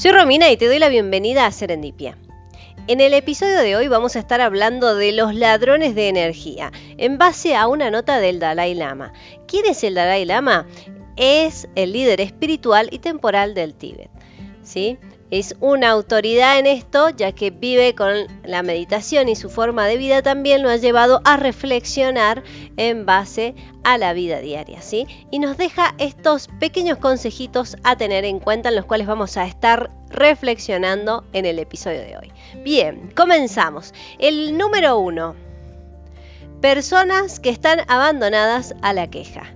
Soy Romina y te doy la bienvenida a Serendipia. En el episodio de hoy vamos a estar hablando de los ladrones de energía, en base a una nota del Dalai Lama. ¿Quién es el Dalai Lama? Es el líder espiritual y temporal del Tíbet. ¿sí? Es una autoridad en esto, ya que vive con la meditación y su forma de vida también lo ha llevado a reflexionar en base a la vida diaria, ¿sí? Y nos deja estos pequeños consejitos a tener en cuenta en los cuales vamos a estar reflexionando en el episodio de hoy. Bien, comenzamos. El número uno. Personas que están abandonadas a la queja.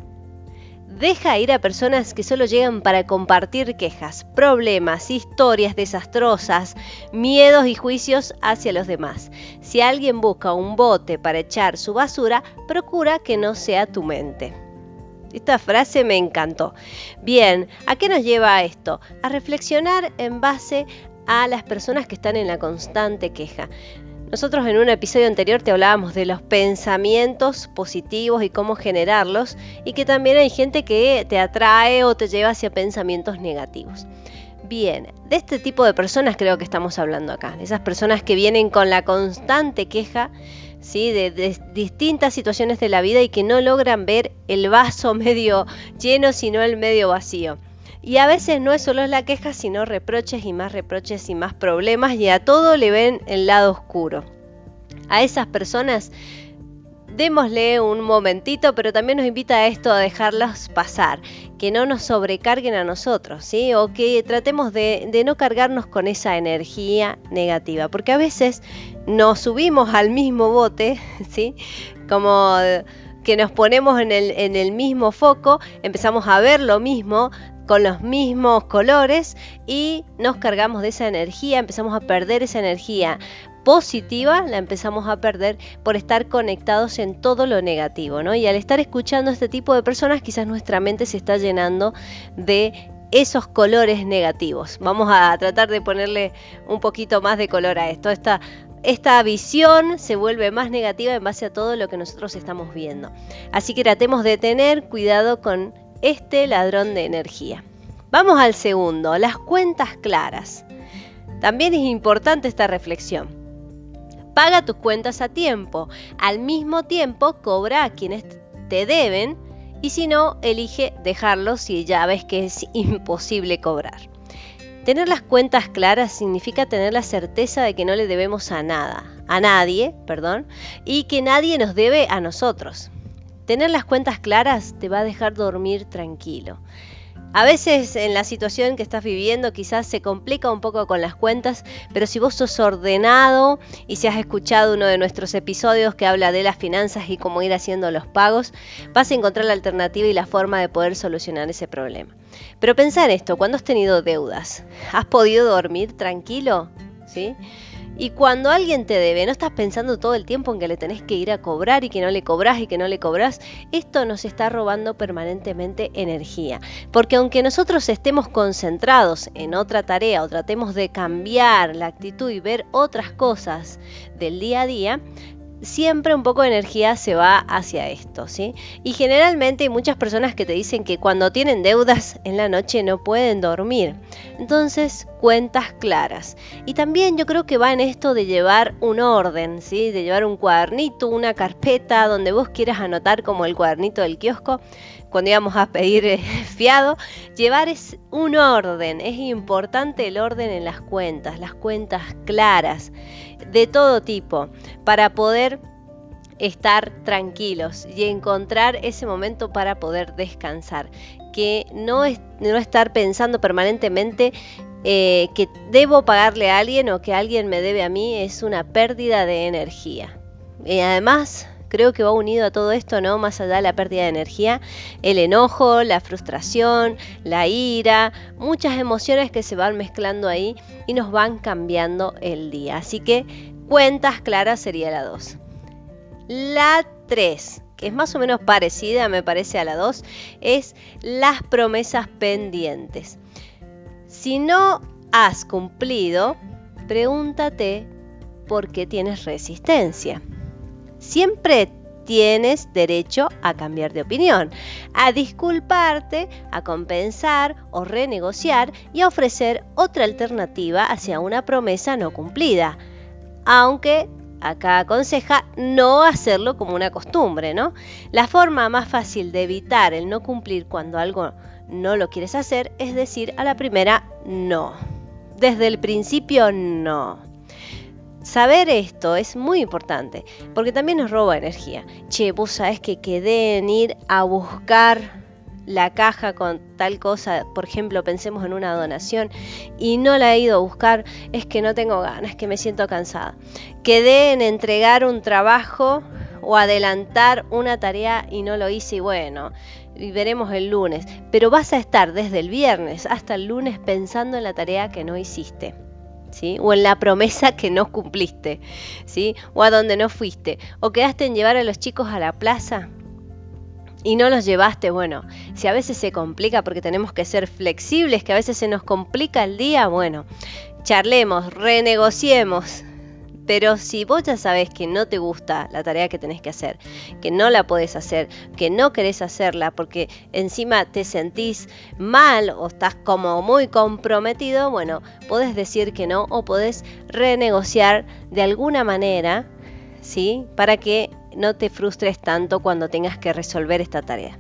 Deja ir a personas que solo llegan para compartir quejas, problemas, historias desastrosas, miedos y juicios hacia los demás. Si alguien busca un bote para echar su basura, procura que no sea tu mente. Esta frase me encantó. Bien, ¿a qué nos lleva esto? A reflexionar en base a las personas que están en la constante queja. Nosotros en un episodio anterior te hablábamos de los pensamientos positivos y cómo generarlos y que también hay gente que te atrae o te lleva hacia pensamientos negativos. Bien, de este tipo de personas creo que estamos hablando acá, esas personas que vienen con la constante queja ¿sí? de, distintas situaciones de la vida y que no logran ver el vaso medio lleno, sino el medio vacío. Y a veces no es solo la queja, sino reproches y más reproches y más problemas y a todo le ven el lado oscuro. A esas personas démosle un momentito, pero también nos invita a esto a dejarlos pasar, que no nos sobrecarguen a nosotros, ¿sí? O que tratemos de, no cargarnos con esa energía negativa, porque a veces nos subimos al mismo bote, ¿sí? Como que nos ponemos en el mismo foco, empezamos a ver lo mismo, con los mismos colores y nos cargamos de esa energía, empezamos a perder esa energía positiva, la empezamos a perder por estar conectados en todo lo negativo, ¿no? Y al estar escuchando a este tipo de personas, quizás nuestra mente se está llenando de esos colores negativos. Vamos a tratar de ponerle un poquito más de color a esto. Esta, esta visión se vuelve más negativa en base a todo lo que nosotros estamos viendo. Así que tratemos de tener cuidado con este ladrón de energía. Vamos al segundo, las cuentas claras. También es importante esta reflexión. Paga tus cuentas a tiempo. Al mismo tiempo cobra a quienes te deben y si no, elige dejarlos si ya ves que es imposible cobrar. Tener las cuentas claras significa tener la certeza de que no le debemos a nada, a nadie, perdón, y que nadie nos debe a nosotros. Tener las cuentas claras te va a dejar dormir tranquilo. A veces en la situación que estás viviendo quizás se complica un poco con las cuentas, pero si vos sos ordenado y si has escuchado uno de nuestros episodios que habla de las finanzas y cómo ir haciendo los pagos, vas a encontrar la alternativa y la forma de poder solucionar ese problema. Pero pensá en esto, cuando has tenido deudas, ¿has podido dormir tranquilo? ¿Sí? Y cuando alguien te debe, no estás pensando todo el tiempo en que le tenés que ir a cobrar y que no le cobras y que no le cobras. Esto nos está robando permanentemente energía. Porque aunque nosotros estemos concentrados en otra tarea o tratemos de cambiar la actitud y ver otras cosas del día a día, siempre un poco de energía se va hacia esto, ¿sí? Y generalmente hay muchas personas que te dicen que cuando tienen deudas en la noche no pueden dormir. Entonces, cuentas claras. Y también yo creo que va en esto de llevar un orden, ¿sí? De llevar un cuadernito, una carpeta donde vos quieras anotar como el cuadernito del kiosco cuando íbamos a pedir eh, fiado, llevar es un orden. Es importante el orden en las cuentas, las cuentas claras, de todo tipo, para poder estar tranquilos y encontrar ese momento para poder descansar. Que no, es, no estar pensando permanentemente eh, que debo pagarle a alguien o que alguien me debe a mí es una pérdida de energía. Y además creo que va unido a todo esto, ¿no? Más allá de la pérdida de energía, el enojo, la frustración, la ira, muchas emociones que se van mezclando ahí y nos van cambiando el día. Así que cuentas claras sería la 2. La 3, que es más o menos parecida, me parece, a la 2, es las promesas pendientes. Si no has cumplido, pregúntate por qué tienes resistencia. Siempre tienes derecho a cambiar de opinión, a disculparte, a compensar o renegociar y a ofrecer otra alternativa hacia una promesa no cumplida. Aunque acá aconseja no hacerlo como una costumbre, ¿no? La forma más fácil de evitar el no cumplir cuando algo no lo quieres hacer es decir a la primera no. Desde el principio no. Saber esto es muy importante porque también nos roba energía. Che, vos sabés que quedé en ir a buscar la caja con tal cosa, por ejemplo, pensemos en una donación y no la he ido a buscar, es que no tengo ganas, que me siento cansada. Quedé en entregar un trabajo o adelantar una tarea y no lo hice y bueno, veremos el lunes, pero vas a estar desde el viernes hasta el lunes pensando en la tarea que no hiciste. O en la promesa que no cumpliste, ¿sí? O a donde no fuiste. O quedaste en llevar a los chicos a la plaza y no los llevaste, bueno, si a veces se complica porque tenemos que ser flexibles, que a veces se nos complica el día, bueno, charlemos, renegociemos, pero si vos ya sabes que no te gusta la tarea que tenés que hacer, que no la podés hacer, que no querés hacerla porque encima te sentís mal o estás como muy comprometido, bueno, podés decir que no o podés renegociar de alguna manera, ¿sí? Para que no te frustres tanto cuando tengas que resolver esta tarea.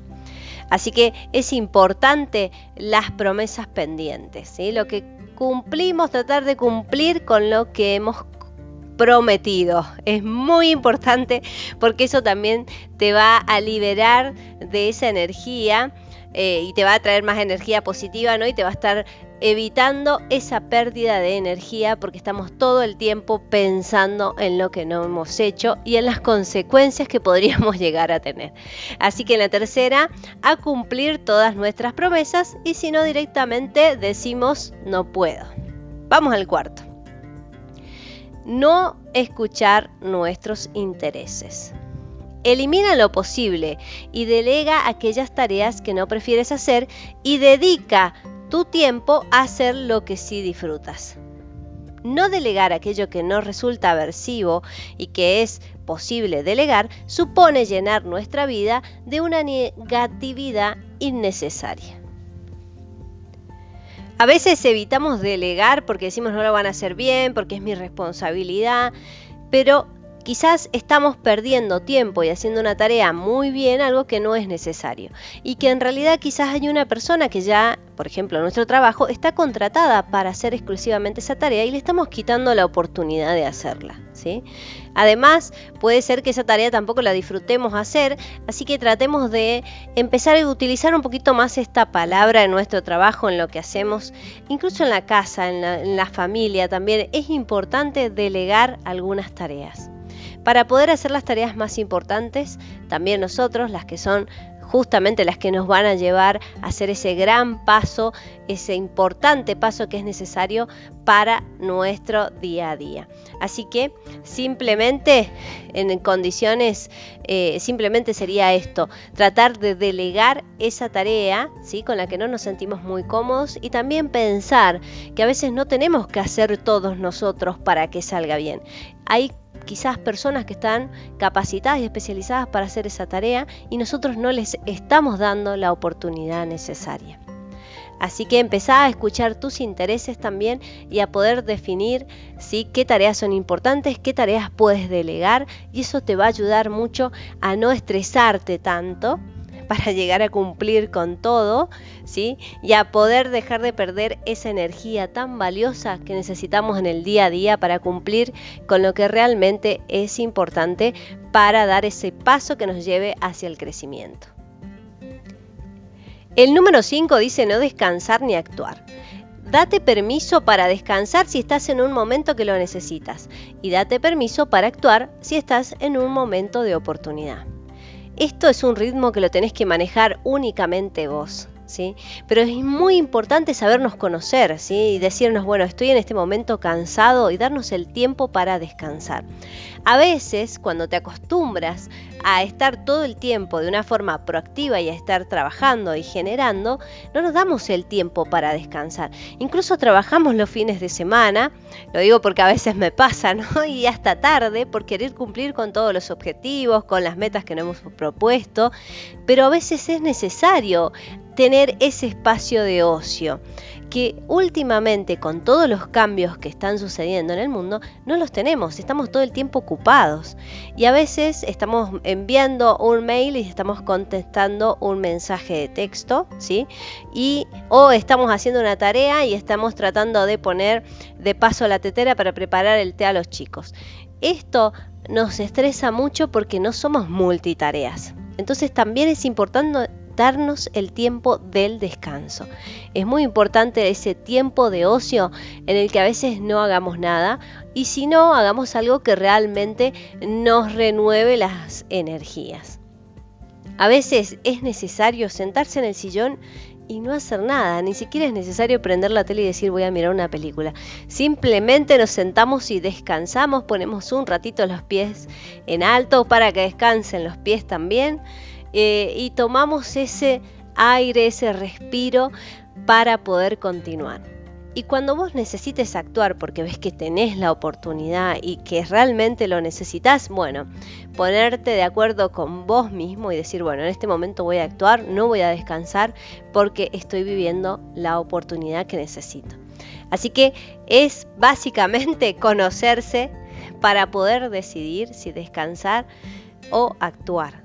Así que es importante las promesas pendientes, ¿sí? Lo que cumplimos, tratar de cumplir con lo que hemos prometido. Es muy importante porque eso también te va a liberar de esa energía eh, y te va a traer más energía positiva, ¿no? Y te va a estar evitando esa pérdida de energía porque estamos todo el tiempo pensando en lo que no hemos hecho y en las consecuencias que podríamos llegar a tener. Así que en la tercera, a cumplir todas nuestras promesas y si no directamente decimos no puedo. Vamos al cuarto no escuchar nuestros intereses. Elimina lo posible y delega aquellas tareas que no prefieres hacer y dedica tu tiempo a hacer lo que sí disfrutas. No delegar aquello que no resulta aversivo y que es posible delegar supone llenar nuestra vida de una negatividad innecesaria. A veces evitamos delegar porque decimos no lo van a hacer bien, porque es mi responsabilidad, pero quizás estamos perdiendo tiempo y haciendo una tarea muy bien, algo que no es necesario. Y que en realidad quizás hay una persona que ya, por ejemplo, en nuestro trabajo, está contratada para hacer exclusivamente esa tarea y le estamos quitando la oportunidad de hacerla. ¿sí? Además, puede ser que esa tarea tampoco la disfrutemos hacer, así que tratemos de empezar a utilizar un poquito más esta palabra en nuestro trabajo, en lo que hacemos, incluso en la casa, en la, en la familia también. Es importante delegar algunas tareas para poder hacer las tareas más importantes, también nosotros, las que son justamente las que nos van a llevar a hacer ese gran paso, ese importante paso que es necesario para nuestro día a día. Así que simplemente en condiciones, eh, simplemente sería esto, tratar de delegar esa tarea ¿sí? con la que no nos sentimos muy cómodos y también pensar que a veces no tenemos que hacer todos nosotros para que salga bien. Hay quizás personas que están capacitadas y especializadas para hacer esa tarea y nosotros no les estamos dando la oportunidad necesaria. Así que empezá a escuchar tus intereses también y a poder definir ¿sí? qué tareas son importantes, qué tareas puedes delegar y eso te va a ayudar mucho a no estresarte tanto para llegar a cumplir con todo, ¿sí? Y a poder dejar de perder esa energía tan valiosa que necesitamos en el día a día para cumplir con lo que realmente es importante para dar ese paso que nos lleve hacia el crecimiento. El número 5 dice no descansar ni actuar. Date permiso para descansar si estás en un momento que lo necesitas y date permiso para actuar si estás en un momento de oportunidad. Esto es un ritmo que lo tenés que manejar únicamente vos. ¿Sí? Pero es muy importante sabernos conocer, ¿sí? Y decirnos, bueno, estoy en este momento cansado y darnos el tiempo para descansar. A veces, cuando te acostumbras a estar todo el tiempo de una forma proactiva y a estar trabajando y generando, no nos damos el tiempo para descansar. Incluso trabajamos los fines de semana, lo digo porque a veces me pasa, ¿no? Y hasta tarde por querer cumplir con todos los objetivos, con las metas que nos hemos propuesto, pero a veces es necesario tener ese espacio de ocio que últimamente con todos los cambios que están sucediendo en el mundo no los tenemos, estamos todo el tiempo ocupados y a veces estamos enviando un mail y estamos contestando un mensaje de texto, ¿sí? Y o estamos haciendo una tarea y estamos tratando de poner de paso la tetera para preparar el té a los chicos. Esto nos estresa mucho porque no somos multitareas. Entonces también es importante el tiempo del descanso. Es muy importante ese tiempo de ocio en el que a veces no hagamos nada y si no, hagamos algo que realmente nos renueve las energías. A veces es necesario sentarse en el sillón y no hacer nada, ni siquiera es necesario prender la tele y decir voy a mirar una película. Simplemente nos sentamos y descansamos, ponemos un ratito los pies en alto para que descansen los pies también eh, y tomamos ese aire, ese respiro para poder continuar. Y cuando vos necesites actuar porque ves que tenés la oportunidad y que realmente lo necesitas, bueno, ponerte de acuerdo con vos mismo y decir, bueno, en este momento voy a actuar, no voy a descansar porque estoy viviendo la oportunidad que necesito. Así que es básicamente conocerse para poder decidir si descansar o actuar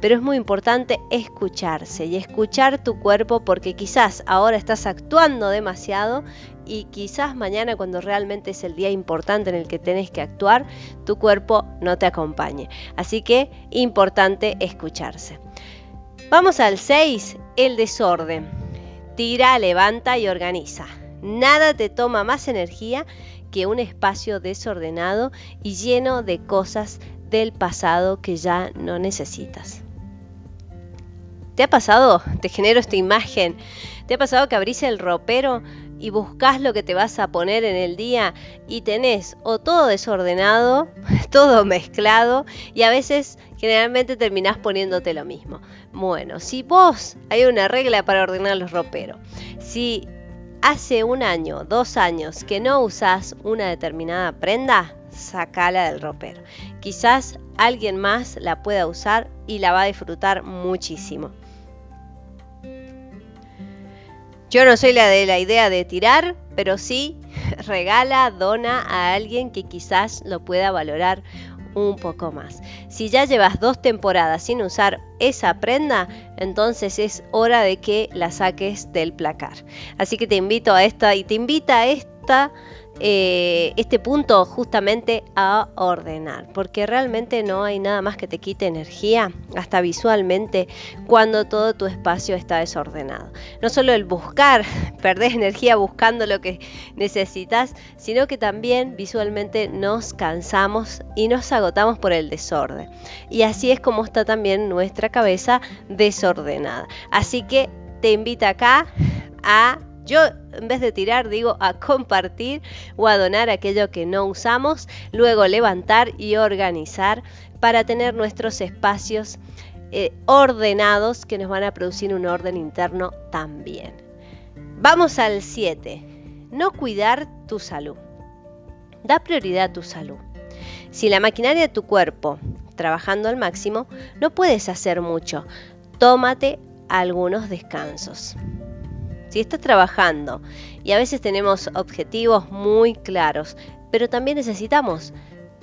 pero es muy importante escucharse y escuchar tu cuerpo porque quizás ahora estás actuando demasiado y quizás mañana cuando realmente es el día importante en el que tenés que actuar, tu cuerpo no te acompañe. Así que importante escucharse. Vamos al 6, el desorden. Tira, levanta y organiza. Nada te toma más energía que un espacio desordenado y lleno de cosas del pasado que ya no necesitas. ¿Te ha pasado? Te genero esta imagen. ¿Te ha pasado que abrís el ropero y buscas lo que te vas a poner en el día y tenés o todo desordenado, todo mezclado y a veces generalmente terminás poniéndote lo mismo? Bueno, si vos hay una regla para ordenar los roperos. Si hace un año, dos años que no usás una determinada prenda, sacala del ropero. Quizás alguien más la pueda usar y la va a disfrutar muchísimo. Yo no soy la de la idea de tirar, pero sí regala, dona a alguien que quizás lo pueda valorar un poco más. Si ya llevas dos temporadas sin usar esa prenda, entonces es hora de que la saques del placar. Así que te invito a esta y te invita a esta eh, este punto justamente a ordenar, porque realmente no hay nada más que te quite energía, hasta visualmente, cuando todo tu espacio está desordenado. No solo el buscar, perder energía buscando lo que necesitas, sino que también visualmente nos cansamos y nos agotamos por el desorden. Y así es como está también nuestra cabeza desordenada. Así que te invito acá a yo, en vez de tirar, digo a compartir o a donar aquello que no usamos, luego levantar y organizar para tener nuestros espacios eh, ordenados que nos van a producir un orden interno también. Vamos al 7. No cuidar tu salud. Da prioridad a tu salud. Si la maquinaria de tu cuerpo trabajando al máximo, no puedes hacer mucho. Tómate algunos descansos si estás trabajando y a veces tenemos objetivos muy claros, pero también necesitamos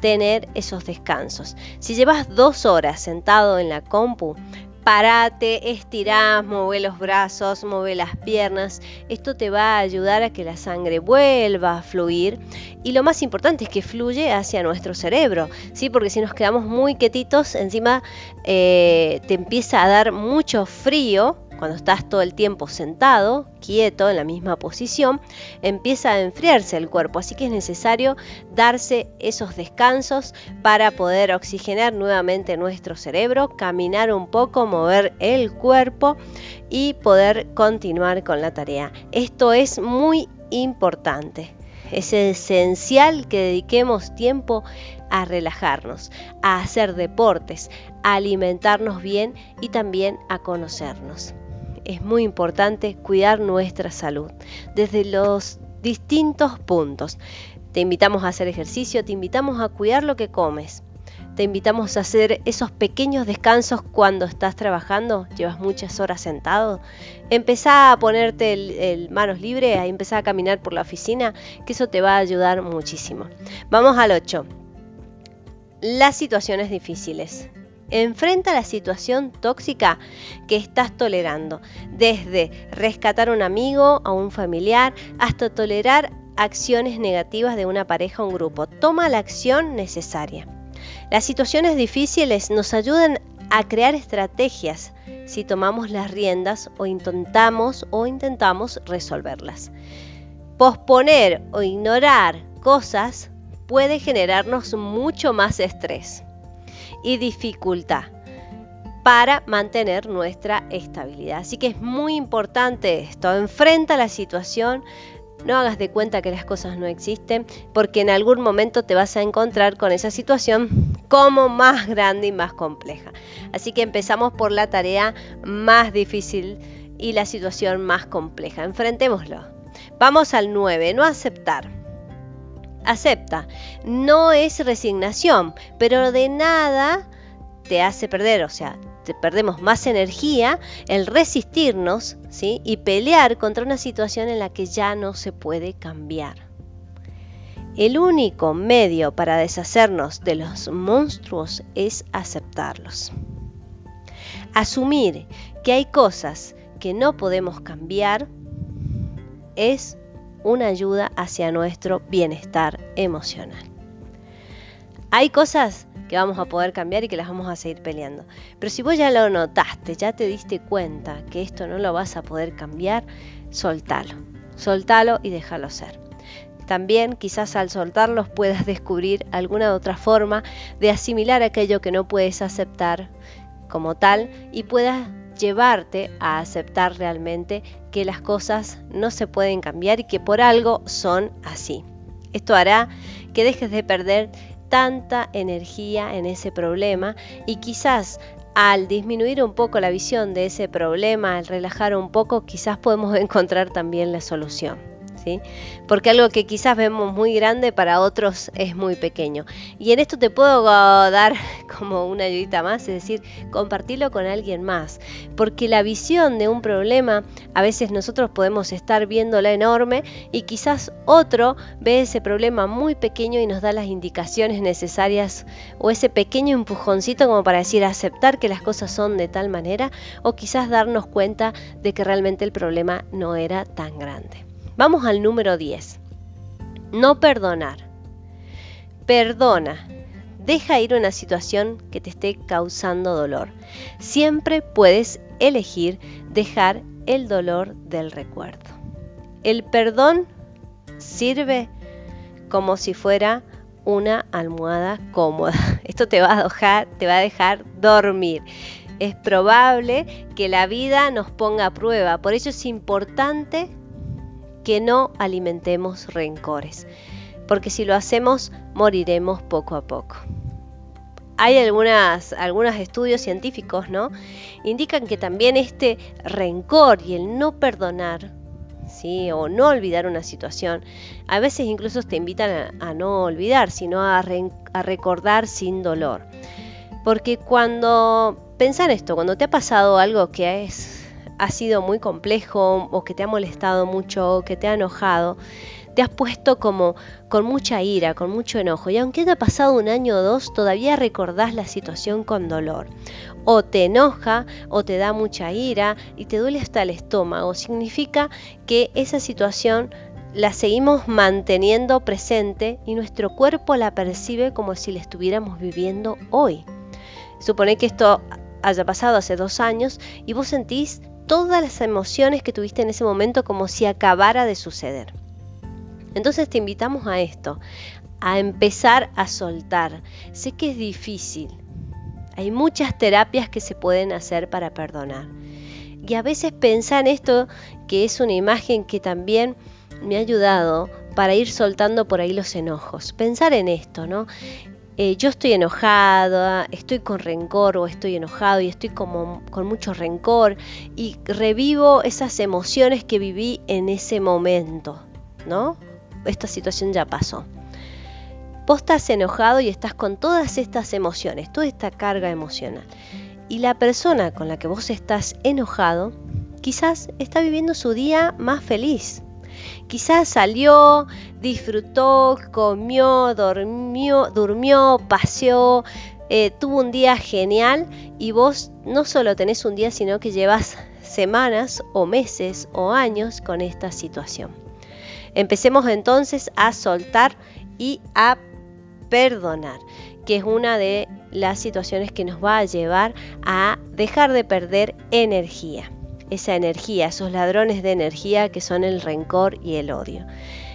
tener esos descansos. Si llevas dos horas sentado en la compu, parate, estirás, mueve los brazos, mueve las piernas. Esto te va a ayudar a que la sangre vuelva a fluir. Y lo más importante es que fluye hacia nuestro cerebro, ¿sí? Porque si nos quedamos muy quietitos, encima eh, te empieza a dar mucho frío cuando estás todo el tiempo sentado, quieto, en la misma posición, empieza a enfriarse el cuerpo. Así que es necesario darse esos descansos para poder oxigenar nuevamente nuestro cerebro, caminar un poco, mover el cuerpo y poder continuar con la tarea. Esto es muy importante. Es esencial que dediquemos tiempo a relajarnos, a hacer deportes, a alimentarnos bien y también a conocernos. Es muy importante cuidar nuestra salud desde los distintos puntos. Te invitamos a hacer ejercicio, te invitamos a cuidar lo que comes. Te invitamos a hacer esos pequeños descansos cuando estás trabajando, llevas muchas horas sentado. Empezá a ponerte manos libres, a empezar a caminar por la oficina, que eso te va a ayudar muchísimo. Vamos al 8. Las situaciones difíciles. Enfrenta la situación tóxica que estás tolerando, desde rescatar a un amigo, a un familiar, hasta tolerar acciones negativas de una pareja o un grupo. Toma la acción necesaria. Las situaciones difíciles nos ayudan a crear estrategias si tomamos las riendas o intentamos o intentamos resolverlas. Posponer o ignorar cosas puede generarnos mucho más estrés y dificultad para mantener nuestra estabilidad. Así que es muy importante esto. Enfrenta la situación, no hagas de cuenta que las cosas no existen, porque en algún momento te vas a encontrar con esa situación como más grande y más compleja. Así que empezamos por la tarea más difícil y la situación más compleja. Enfrentémoslo. Vamos al 9, no aceptar. Acepta. No es resignación, pero de nada te hace perder, o sea, perdemos más energía el resistirnos ¿sí? y pelear contra una situación en la que ya no se puede cambiar. El único medio para deshacernos de los monstruos es aceptarlos. Asumir que hay cosas que no podemos cambiar es una ayuda hacia nuestro bienestar emocional. Hay cosas que vamos a poder cambiar y que las vamos a seguir peleando. Pero si vos ya lo notaste, ya te diste cuenta que esto no lo vas a poder cambiar, soltalo. Soltalo y déjalo ser. También quizás al soltarlos puedas descubrir alguna otra forma de asimilar aquello que no puedes aceptar como tal y puedas llevarte a aceptar realmente que las cosas no se pueden cambiar y que por algo son así. Esto hará que dejes de perder tanta energía en ese problema y quizás al disminuir un poco la visión de ese problema, al relajar un poco, quizás podemos encontrar también la solución. Porque algo que quizás vemos muy grande para otros es muy pequeño. Y en esto te puedo dar como una ayudita más, es decir, compartirlo con alguien más. Porque la visión de un problema, a veces nosotros podemos estar viéndola enorme y quizás otro ve ese problema muy pequeño y nos da las indicaciones necesarias o ese pequeño empujoncito como para decir aceptar que las cosas son de tal manera o quizás darnos cuenta de que realmente el problema no era tan grande. Vamos al número 10. No perdonar. Perdona. Deja ir una situación que te esté causando dolor. Siempre puedes elegir dejar el dolor del recuerdo. El perdón sirve como si fuera una almohada cómoda. Esto te va a dejar, te va a dejar dormir. Es probable que la vida nos ponga a prueba. Por eso es importante que no alimentemos rencores, porque si lo hacemos moriremos poco a poco. Hay algunas, algunos estudios científicos, ¿no? Indican que también este rencor y el no perdonar, ¿sí? O no olvidar una situación, a veces incluso te invitan a, no olvidar, sino a, a recordar sin dolor. Porque cuando, pensar en esto, cuando te ha pasado algo que es ha sido muy complejo o que te ha molestado mucho o que te ha enojado, te has puesto como con mucha ira, con mucho enojo y aunque haya pasado un año o dos, todavía recordás la situación con dolor. O te enoja o te da mucha ira y te duele hasta el estómago. Significa que esa situación la seguimos manteniendo presente y nuestro cuerpo la percibe como si la estuviéramos viviendo hoy. Supone que esto haya pasado hace dos años y vos sentís todas las emociones que tuviste en ese momento como si acabara de suceder. Entonces te invitamos a esto, a empezar a soltar. Sé que es difícil. Hay muchas terapias que se pueden hacer para perdonar. Y a veces pensar en esto, que es una imagen que también me ha ayudado para ir soltando por ahí los enojos. Pensar en esto, ¿no? Eh, yo estoy enojada, estoy con rencor o estoy enojado y estoy como con mucho rencor y revivo esas emociones que viví en ese momento, ¿no? Esta situación ya pasó. Vos estás enojado y estás con todas estas emociones, toda esta carga emocional. Y la persona con la que vos estás enojado quizás está viviendo su día más feliz. Quizás salió, disfrutó, comió, durmió, durmió paseó, eh, tuvo un día genial y vos no solo tenés un día, sino que llevas semanas o meses o años con esta situación. Empecemos entonces a soltar y a perdonar, que es una de las situaciones que nos va a llevar a dejar de perder energía. Esa energía, esos ladrones de energía que son el rencor y el odio.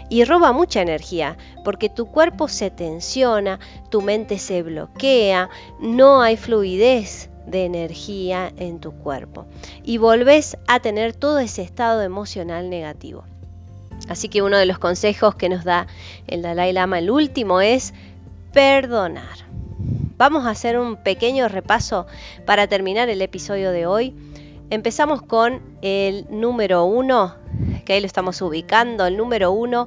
Y roba mucha energía, porque tu cuerpo se tensiona, tu mente se bloquea, no hay fluidez de energía en tu cuerpo. Y volvés a tener todo ese estado emocional negativo. Así que uno de los consejos que nos da el Dalai Lama, el último, es perdonar. Vamos a hacer un pequeño repaso para terminar el episodio de hoy. Empezamos con el número uno, que ahí lo estamos ubicando. El número uno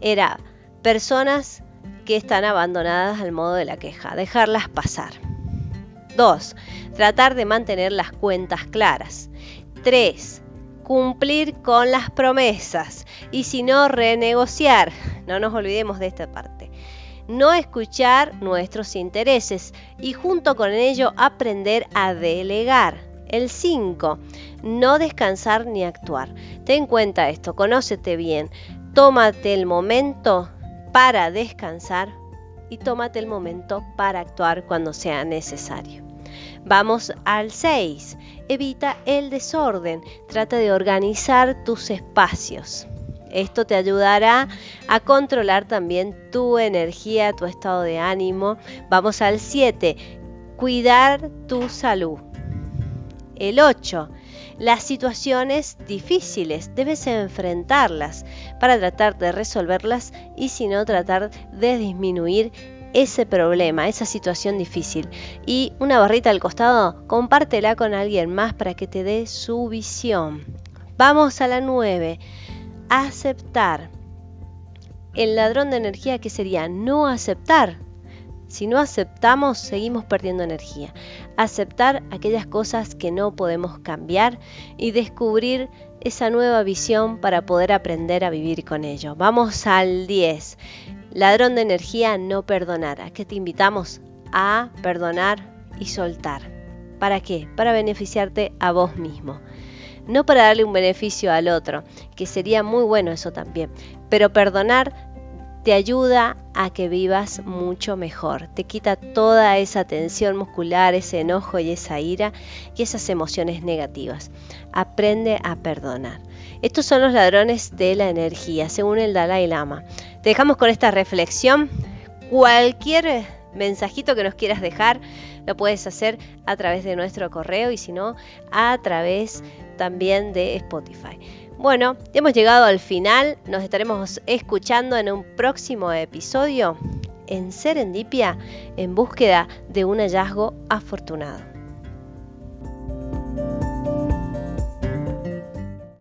era personas que están abandonadas al modo de la queja, dejarlas pasar. Dos, Tratar de mantener las cuentas claras. Tres, Cumplir con las promesas y si no, renegociar. No nos olvidemos de esta parte no escuchar nuestros intereses y junto con ello aprender a delegar. El 5. No descansar ni actuar. Ten en cuenta esto, conócete bien. Tómate el momento para descansar y tómate el momento para actuar cuando sea necesario. Vamos al 6. Evita el desorden. Trata de organizar tus espacios. Esto te ayudará a controlar también tu energía, tu estado de ánimo. Vamos al 7, cuidar tu salud. El 8, las situaciones difíciles, debes enfrentarlas para tratar de resolverlas y si no, tratar de disminuir ese problema, esa situación difícil. Y una barrita al costado, compártela con alguien más para que te dé su visión. Vamos a la 9 aceptar. El ladrón de energía que sería no aceptar. Si no aceptamos, seguimos perdiendo energía. Aceptar aquellas cosas que no podemos cambiar y descubrir esa nueva visión para poder aprender a vivir con ello. Vamos al 10. Ladrón de energía, no perdonar. ¿A qué te invitamos? A perdonar y soltar. ¿Para qué? Para beneficiarte a vos mismo no para darle un beneficio al otro, que sería muy bueno eso también, pero perdonar te ayuda a que vivas mucho mejor, te quita toda esa tensión muscular, ese enojo y esa ira y esas emociones negativas. Aprende a perdonar. Estos son los ladrones de la energía, según el Dalai Lama. Te dejamos con esta reflexión. Cualquier mensajito que nos quieras dejar, lo puedes hacer a través de nuestro correo y si no, a través también de Spotify. Bueno, hemos llegado al final, nos estaremos escuchando en un próximo episodio en Serendipia en búsqueda de un hallazgo afortunado.